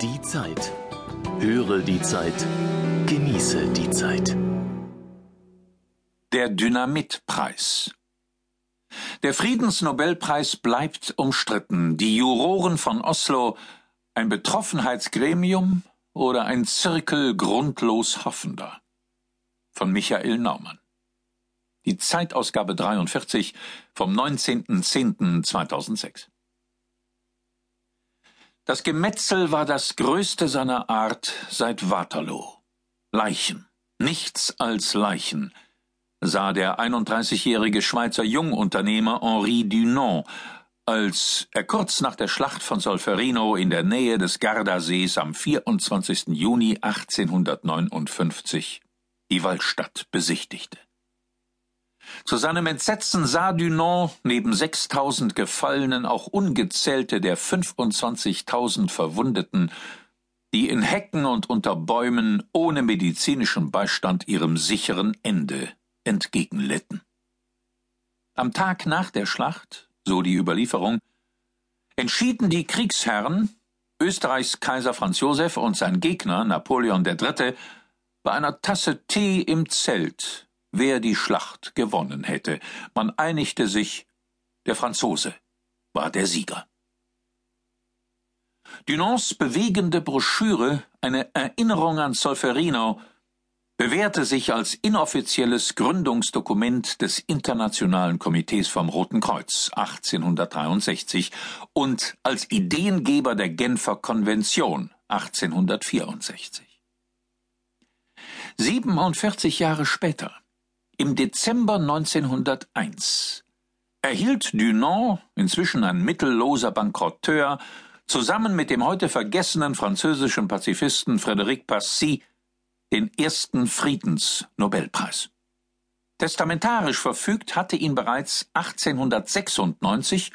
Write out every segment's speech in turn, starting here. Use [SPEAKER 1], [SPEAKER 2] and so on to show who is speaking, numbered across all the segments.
[SPEAKER 1] Die Zeit. Höre die Zeit. Genieße die Zeit.
[SPEAKER 2] Der Dynamitpreis. Der Friedensnobelpreis bleibt umstritten. Die Juroren von Oslo ein Betroffenheitsgremium oder ein Zirkel grundlos Hoffender. Von Michael Naumann. Die Zeitausgabe 43 vom 19.10.2006. Das Gemetzel war das größte seiner Art seit Waterloo. Leichen, nichts als Leichen, sah der 31-jährige Schweizer Jungunternehmer Henri Dunant, als er kurz nach der Schlacht von Solferino in der Nähe des Gardasees am 24. Juni 1859 die Waldstadt besichtigte. Zu seinem Entsetzen sah Dunant neben 6000 Gefallenen auch ungezählte der 25.000 Verwundeten, die in Hecken und unter Bäumen ohne medizinischen Beistand ihrem sicheren Ende entgegenlitten. Am Tag nach der Schlacht, so die Überlieferung, entschieden die Kriegsherren, Österreichs Kaiser Franz Josef und sein Gegner Napoleon III., bei einer Tasse Tee im Zelt wer die Schlacht gewonnen hätte. Man einigte sich, der Franzose war der Sieger. Dunants bewegende Broschüre, eine Erinnerung an Solferino, bewährte sich als inoffizielles Gründungsdokument des Internationalen Komitees vom Roten Kreuz 1863 und als Ideengeber der Genfer Konvention 1864. 47 Jahre später im Dezember 1901 erhielt Dunant, inzwischen ein mittelloser Bankrotteur, zusammen mit dem heute vergessenen französischen Pazifisten Frédéric Passy den ersten Friedensnobelpreis. Testamentarisch verfügt hatte ihn bereits 1896,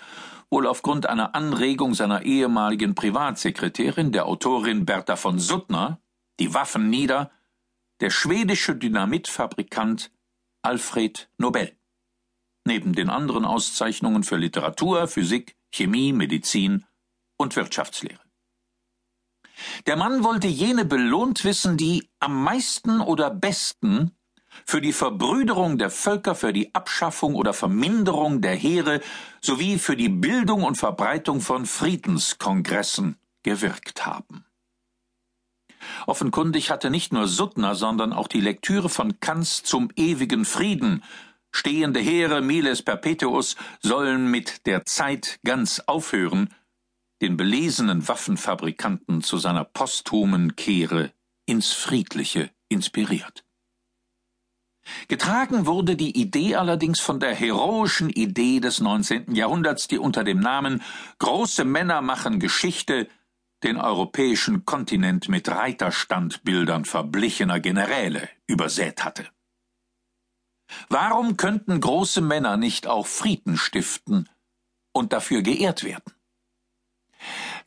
[SPEAKER 2] wohl aufgrund einer Anregung seiner ehemaligen Privatsekretärin, der Autorin Bertha von Suttner, die Waffen nieder, der schwedische Dynamitfabrikant Alfred Nobel. Neben den anderen Auszeichnungen für Literatur, Physik, Chemie, Medizin und Wirtschaftslehre. Der Mann wollte jene belohnt wissen, die am meisten oder besten für die Verbrüderung der Völker, für die Abschaffung oder Verminderung der Heere sowie für die Bildung und Verbreitung von Friedenskongressen gewirkt haben. Offenkundig hatte nicht nur Suttner, sondern auch die Lektüre von Kants zum ewigen Frieden Stehende Heere Miles Perpetuus sollen mit der Zeit ganz aufhören, den belesenen Waffenfabrikanten zu seiner posthumen Kehre ins Friedliche inspiriert. Getragen wurde die Idee allerdings von der heroischen Idee des 19. Jahrhunderts, die unter dem Namen Große Männer machen Geschichte den europäischen Kontinent mit Reiterstandbildern verblichener Generäle übersät hatte. Warum könnten große Männer nicht auch Frieden stiften und dafür geehrt werden?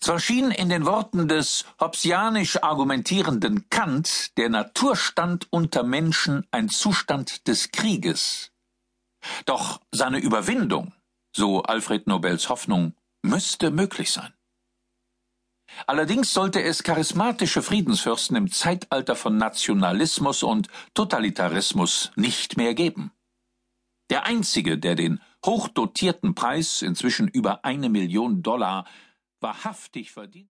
[SPEAKER 2] Zwar schien in den Worten des hobbesianisch argumentierenden Kant der Naturstand unter Menschen ein Zustand des Krieges. Doch seine Überwindung, so Alfred Nobels Hoffnung, müsste möglich sein. Allerdings sollte es charismatische Friedensfürsten im Zeitalter von Nationalismus und Totalitarismus nicht mehr geben. Der einzige, der den hochdotierten Preis, inzwischen über eine Million Dollar, wahrhaftig verdient